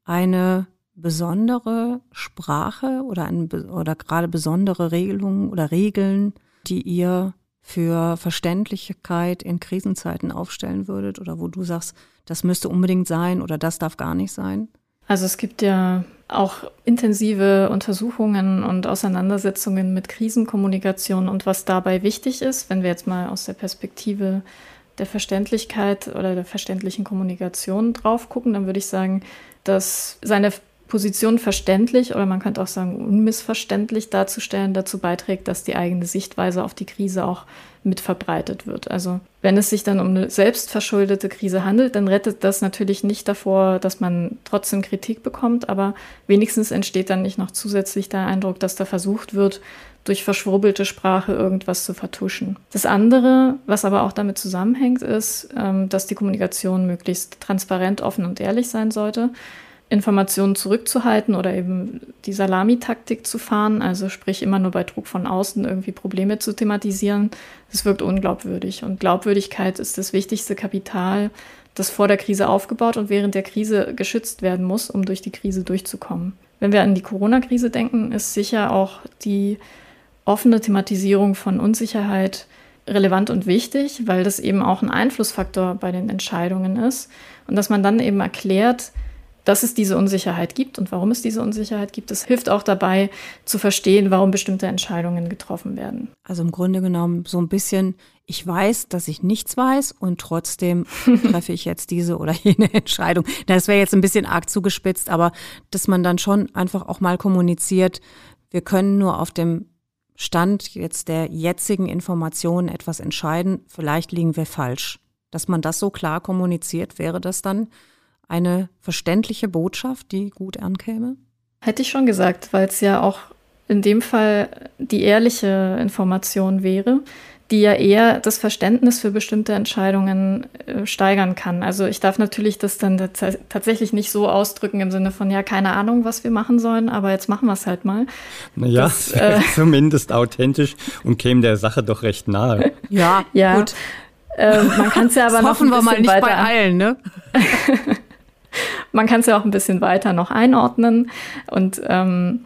eine besondere Sprache oder, ein, oder gerade besondere Regelungen oder Regeln, die ihr für Verständlichkeit in Krisenzeiten aufstellen würdet oder wo du sagst, das müsste unbedingt sein oder das darf gar nicht sein? Also es gibt ja auch intensive Untersuchungen und Auseinandersetzungen mit Krisenkommunikation und was dabei wichtig ist, wenn wir jetzt mal aus der Perspektive der Verständlichkeit oder der verständlichen Kommunikation drauf gucken, dann würde ich sagen, dass seine Position verständlich oder man könnte auch sagen unmissverständlich darzustellen, dazu beiträgt, dass die eigene Sichtweise auf die Krise auch mit verbreitet wird. Also wenn es sich dann um eine selbstverschuldete Krise handelt, dann rettet das natürlich nicht davor, dass man trotzdem Kritik bekommt, aber wenigstens entsteht dann nicht noch zusätzlich der Eindruck, dass da versucht wird, durch verschwurbelte Sprache irgendwas zu vertuschen. Das andere, was aber auch damit zusammenhängt, ist, ähm, dass die Kommunikation möglichst transparent, offen und ehrlich sein sollte. Informationen zurückzuhalten oder eben die Salamitaktik zu fahren, also sprich immer nur bei Druck von außen irgendwie Probleme zu thematisieren, das wirkt unglaubwürdig. Und Glaubwürdigkeit ist das wichtigste Kapital, das vor der Krise aufgebaut und während der Krise geschützt werden muss, um durch die Krise durchzukommen. Wenn wir an die Corona-Krise denken, ist sicher auch die offene Thematisierung von Unsicherheit relevant und wichtig, weil das eben auch ein Einflussfaktor bei den Entscheidungen ist und dass man dann eben erklärt, dass es diese Unsicherheit gibt und warum es diese Unsicherheit gibt. Das hilft auch dabei zu verstehen, warum bestimmte Entscheidungen getroffen werden. Also im Grunde genommen so ein bisschen, ich weiß, dass ich nichts weiß und trotzdem treffe ich jetzt diese oder jene Entscheidung. Das wäre jetzt ein bisschen arg zugespitzt, aber dass man dann schon einfach auch mal kommuniziert, wir können nur auf dem Stand jetzt der jetzigen Informationen etwas entscheiden, vielleicht liegen wir falsch. Dass man das so klar kommuniziert, wäre das dann eine verständliche Botschaft, die gut ankäme? Hätte ich schon gesagt, weil es ja auch in dem Fall die ehrliche Information wäre, die ja eher das Verständnis für bestimmte Entscheidungen äh, steigern kann. Also ich darf natürlich das dann tatsächlich nicht so ausdrücken im Sinne von, ja, keine Ahnung, was wir machen sollen, aber jetzt machen wir es halt mal. Naja, das, äh, zumindest authentisch und käme der Sache doch recht nahe. Ja, ja. gut. Äh, man kann es ja aber das noch hoffen wir mal nicht weiter beeilen, ne? man kann es ja auch ein bisschen weiter noch einordnen. Und ähm,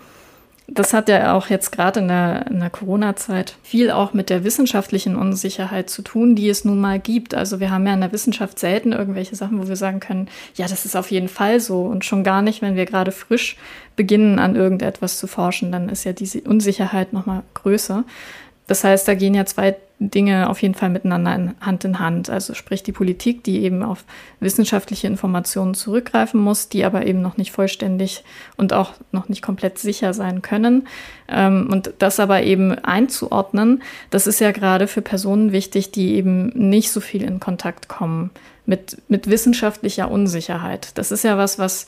das hat ja auch jetzt gerade in der, der Corona-Zeit viel auch mit der wissenschaftlichen Unsicherheit zu tun, die es nun mal gibt. Also wir haben ja in der Wissenschaft selten irgendwelche Sachen, wo wir sagen können, ja, das ist auf jeden Fall so. Und schon gar nicht, wenn wir gerade frisch beginnen, an irgendetwas zu forschen, dann ist ja diese Unsicherheit nochmal größer. Das heißt, da gehen ja zwei Dinge auf jeden Fall miteinander in Hand in Hand. Also sprich die Politik, die eben auf wissenschaftliche Informationen zurückgreifen muss, die aber eben noch nicht vollständig und auch noch nicht komplett sicher sein können. Ähm, und das aber eben einzuordnen, das ist ja gerade für Personen wichtig, die eben nicht so viel in Kontakt kommen mit, mit wissenschaftlicher Unsicherheit. Das ist ja was, was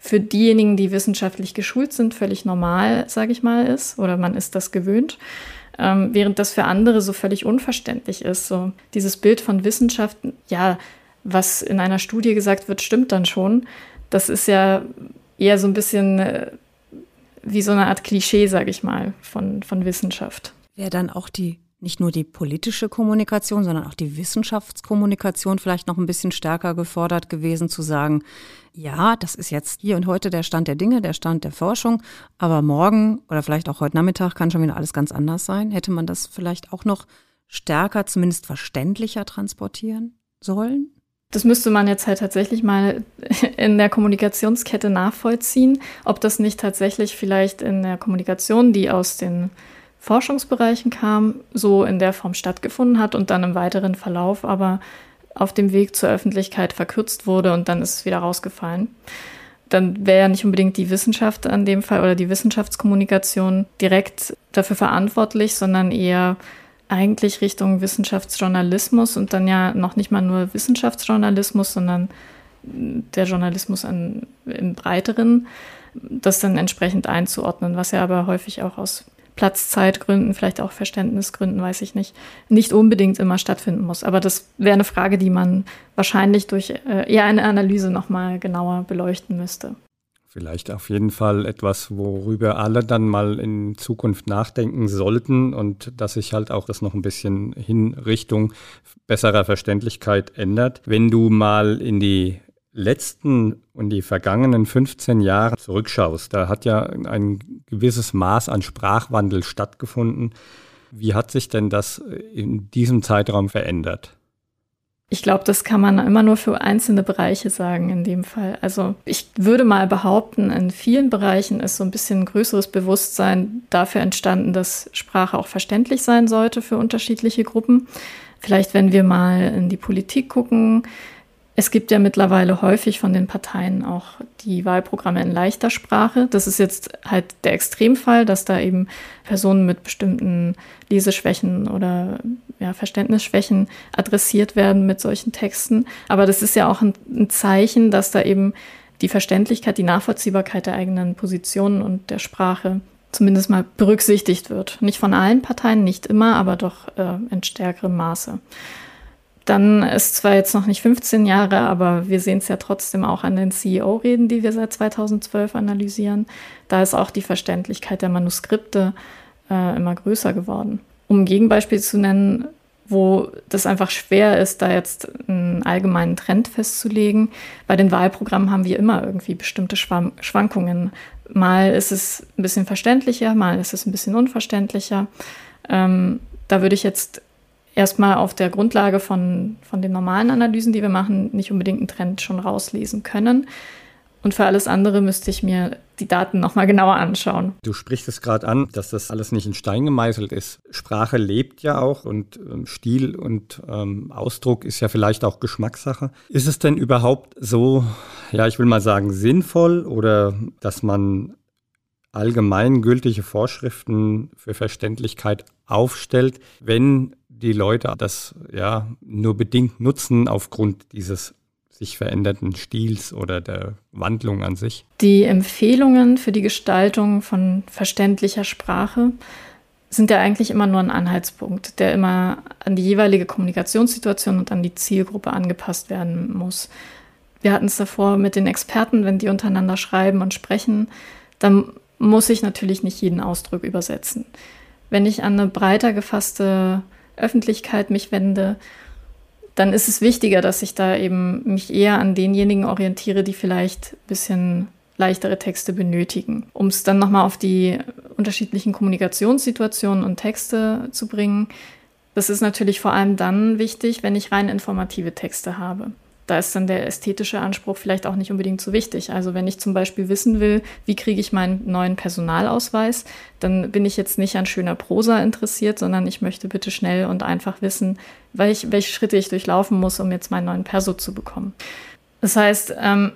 für diejenigen, die wissenschaftlich geschult sind, völlig normal, sage ich mal, ist oder man ist das gewöhnt ähm, während das für andere so völlig unverständlich ist. So dieses Bild von Wissenschaft, ja, was in einer Studie gesagt wird, stimmt dann schon. Das ist ja eher so ein bisschen äh, wie so eine Art Klischee, sage ich mal, von, von Wissenschaft. Wäre dann auch die nicht nur die politische Kommunikation, sondern auch die Wissenschaftskommunikation vielleicht noch ein bisschen stärker gefordert gewesen, zu sagen, ja, das ist jetzt hier und heute der Stand der Dinge, der Stand der Forschung, aber morgen oder vielleicht auch heute Nachmittag kann schon wieder alles ganz anders sein. Hätte man das vielleicht auch noch stärker, zumindest verständlicher transportieren sollen? Das müsste man jetzt halt tatsächlich mal in der Kommunikationskette nachvollziehen, ob das nicht tatsächlich vielleicht in der Kommunikation, die aus den Forschungsbereichen kam, so in der Form stattgefunden hat und dann im weiteren Verlauf aber auf dem Weg zur Öffentlichkeit verkürzt wurde und dann ist es wieder rausgefallen. Dann wäre ja nicht unbedingt die Wissenschaft an dem Fall oder die Wissenschaftskommunikation direkt dafür verantwortlich, sondern eher eigentlich Richtung Wissenschaftsjournalismus und dann ja noch nicht mal nur Wissenschaftsjournalismus, sondern der Journalismus an, im breiteren, das dann entsprechend einzuordnen, was ja aber häufig auch aus Platzzeitgründen, vielleicht auch Verständnisgründen, weiß ich nicht, nicht unbedingt immer stattfinden muss. Aber das wäre eine Frage, die man wahrscheinlich durch äh, eher eine Analyse nochmal genauer beleuchten müsste. Vielleicht auf jeden Fall etwas, worüber alle dann mal in Zukunft nachdenken sollten und dass sich halt auch das noch ein bisschen in Richtung besserer Verständlichkeit ändert. Wenn du mal in die letzten und die vergangenen 15 Jahre zurückschaust, da hat ja ein gewisses Maß an Sprachwandel stattgefunden. Wie hat sich denn das in diesem Zeitraum verändert? Ich glaube, das kann man immer nur für einzelne Bereiche sagen in dem Fall. Also ich würde mal behaupten, in vielen Bereichen ist so ein bisschen ein größeres Bewusstsein dafür entstanden, dass Sprache auch verständlich sein sollte für unterschiedliche Gruppen. Vielleicht, wenn wir mal in die Politik gucken, Es gibt ja mittlerweile häufig von den Parteien auch die Wahlprogramme in leichter Sprache. Das ist jetzt halt der Extremfall, dass da eben Personen mit bestimmten Leseschwächen oder ja, Verständnisschwächen adressiert werden mit solchen Texten. Aber das ist ja auch ein, ein Zeichen, dass da eben die Verständlichkeit, die Nachvollziehbarkeit der eigenen Positionen und der Sprache zumindest mal berücksichtigt wird. Nicht von allen Parteien, nicht immer, aber doch äh, in stärkerem Maße. Dann ist zwar jetzt noch nicht 15 Jahre, aber wir sehen es ja trotzdem auch an den CEO-Reden, die wir seit 2012 analysieren. Da ist auch die Verständlichkeit der Manuskripte äh, immer größer geworden. Um ein Gegenbeispiel zu nennen, wo das einfach schwer ist, da jetzt einen allgemeinen Trend festzulegen. Bei den Wahlprogrammen haben wir immer irgendwie bestimmte Schwankungen. Mal ist es ein bisschen verständlicher, mal ist es ein bisschen unverständlicher. Ähm, da würde ich jetzt erstmal auf der Grundlage von, von den normalen Analysen, die wir machen, nicht unbedingt einen Trend schon rauslesen können. Und für alles andere müsste ich mir die Daten nochmal genauer anschauen. Du sprichst es gerade an, dass das alles nicht in Stein gemeißelt ist. Sprache lebt ja auch und ähm, Stil und ähm, Ausdruck ist ja vielleicht auch Geschmackssache. Ist es denn überhaupt so, ja, ich will mal sagen, sinnvoll oder dass man allgemeingültige Vorschriften für Verständlichkeit aufstellt, wenn die Leute das ja nur bedingt nutzen aufgrund dieses sich veränderten Stils oder der Wandlung an sich? Die Empfehlungen für die Gestaltung von verständlicher Sprache sind ja eigentlich immer nur ein Anhaltspunkt, der immer an die jeweilige Kommunikationssituation und an die Zielgruppe angepasst werden muss. Wir hatten es davor mit den Experten, wenn die untereinander schreiben und sprechen, dann muss ich natürlich nicht jeden Ausdruck übersetzen. Wenn ich an eine breiter gefasste Öffentlichkeit mich wende, dann ist es wichtiger, dass ich da eben mich eher an denjenigen orientiere, die vielleicht ein bisschen leichtere Texte benötigen. Um es dann nochmal auf die unterschiedlichen Kommunikationssituationen und Texte zu bringen, das ist natürlich vor allem dann wichtig, wenn ich rein informative Texte habe da ist dann der ästhetische Anspruch vielleicht auch nicht unbedingt so wichtig. Also wenn ich zum Beispiel wissen will, wie kriege ich meinen neuen Personalausweis, dann bin ich jetzt nicht an schöner Prosa interessiert, sondern ich möchte bitte schnell und einfach wissen, welch, welche Schritte ich durchlaufen muss, um jetzt meinen neuen Perso zu bekommen. Das heißt, ähm,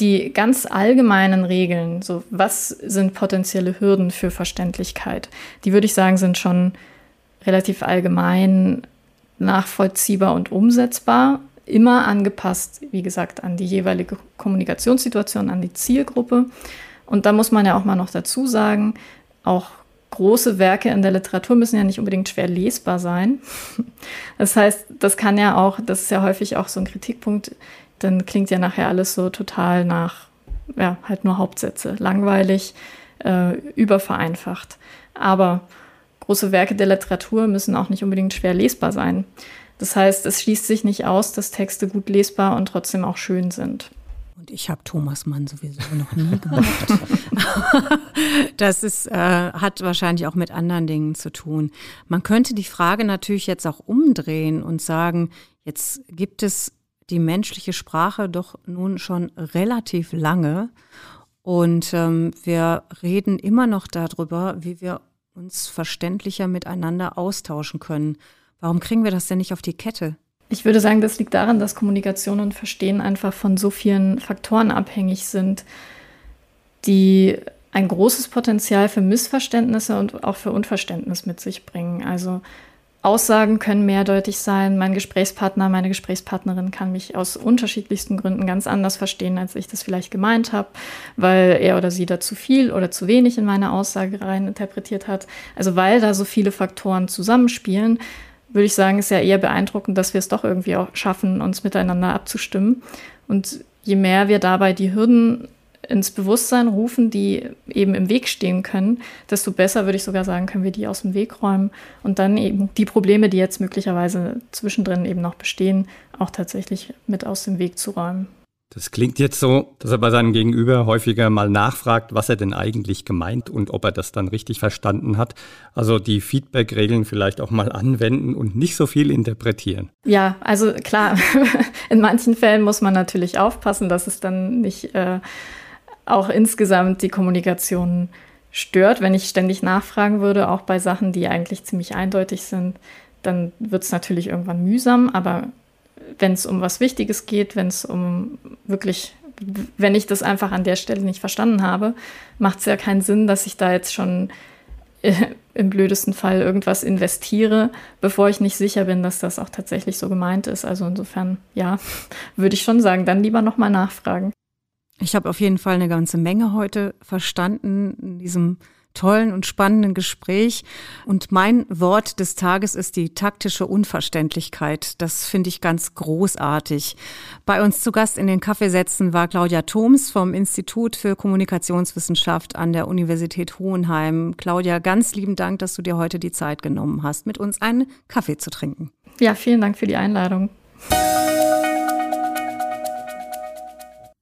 die ganz allgemeinen Regeln, so was sind potenzielle Hürden für Verständlichkeit, die würde ich sagen, sind schon relativ allgemein nachvollziehbar und umsetzbar immer angepasst, wie gesagt, an die jeweilige Kommunikationssituation, an die Zielgruppe. Und da muss man ja auch mal noch dazu sagen, auch große Werke in der Literatur müssen ja nicht unbedingt schwer lesbar sein. Das heißt, das kann ja auch, das ist ja häufig auch so ein Kritikpunkt, dann klingt ja nachher alles so total nach, ja, halt nur Hauptsätze, langweilig, äh, übervereinfacht. Aber große Werke der Literatur müssen auch nicht unbedingt schwer lesbar sein. Das heißt, es schließt sich nicht aus, dass Texte gut lesbar und trotzdem auch schön sind. Und ich habe Thomas Mann sowieso noch nie gemacht. das ist, äh, hat wahrscheinlich auch mit anderen Dingen zu tun. Man könnte die Frage natürlich jetzt auch umdrehen und sagen, jetzt gibt es die menschliche Sprache doch nun schon relativ lange. Und ähm, wir reden immer noch darüber, wie wir uns verständlicher miteinander austauschen können. Warum kriegen wir das denn nicht auf die Kette? Ich würde sagen, das liegt daran, dass Kommunikation und Verstehen einfach von so vielen Faktoren abhängig sind, die ein großes Potenzial für Missverständnisse und auch für Unverständnis mit sich bringen. Also Aussagen können mehrdeutig sein. Mein Gesprächspartner, meine Gesprächspartnerin kann mich aus unterschiedlichsten Gründen ganz anders verstehen, als ich das vielleicht gemeint habe, weil er oder sie da zu viel oder zu wenig in meine Aussage rein interpretiert hat. Also weil da so viele Faktoren zusammenspielen, würde ich sagen, ist ja eher beeindruckend, dass wir es doch irgendwie auch schaffen, uns miteinander abzustimmen. Und je mehr wir dabei die Hürden ins Bewusstsein rufen, die eben im Weg stehen können, desto besser würde ich sogar sagen, können wir die aus dem Weg räumen und dann eben die Probleme, die jetzt möglicherweise zwischendrin eben noch bestehen, auch tatsächlich mit aus dem Weg zu räumen. Das klingt jetzt so, dass er bei seinem Gegenüber häufiger mal nachfragt, was er denn eigentlich gemeint und ob er das dann richtig verstanden hat. Also die Feedback-Regeln vielleicht auch mal anwenden und nicht so viel interpretieren. Ja, also klar, in manchen Fällen muss man natürlich aufpassen, dass es dann nicht äh, auch insgesamt die Kommunikation stört. Wenn ich ständig nachfragen würde, auch bei Sachen, die eigentlich ziemlich eindeutig sind, dann wird es natürlich irgendwann mühsam, aber wenn es um was Wichtiges geht, wenn es um wirklich, wenn ich das einfach an der Stelle nicht verstanden habe, macht es ja keinen Sinn, dass ich da jetzt schon äh, im blödesten Fall irgendwas investiere, bevor ich nicht sicher bin, dass das auch tatsächlich so gemeint ist. Also insofern, ja, würde ich schon sagen, dann lieber nochmal nachfragen. Ich habe auf jeden Fall eine ganze Menge heute verstanden in diesem tollen und spannenden Gespräch. Und mein Wort des Tages ist die taktische Unverständlichkeit. Das finde ich ganz großartig. Bei uns zu Gast in den Kaffeesätzen war Claudia Thoms vom Institut für Kommunikationswissenschaft an der Universität Hohenheim. Claudia, ganz lieben Dank, dass du dir heute die Zeit genommen hast, mit uns einen Kaffee zu trinken. Ja, vielen Dank für die Einladung.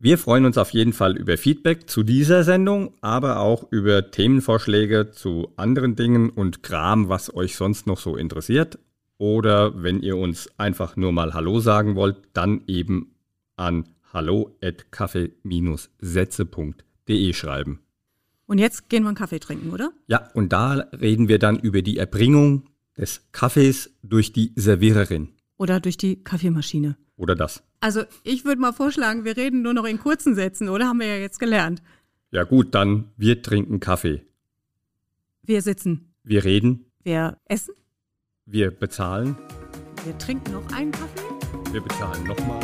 Wir freuen uns auf jeden Fall über Feedback zu dieser Sendung, aber auch über Themenvorschläge zu anderen Dingen und Kram, was euch sonst noch so interessiert. Oder wenn ihr uns einfach nur mal Hallo sagen wollt, dann eben an hallo@kaffee-sätze.de schreiben. Und jetzt gehen wir einen Kaffee trinken, oder? Ja, und da reden wir dann über die Erbringung des Kaffees durch die Serviererin. Oder durch die Kaffeemaschine. Oder das. Also ich würde mal vorschlagen, wir reden nur noch in kurzen Sätzen, oder? Haben wir ja jetzt gelernt. Ja gut, dann wir trinken Kaffee. Wir sitzen. Wir reden. Wir essen. Wir bezahlen. Wir trinken noch einen Kaffee. Wir bezahlen nochmal.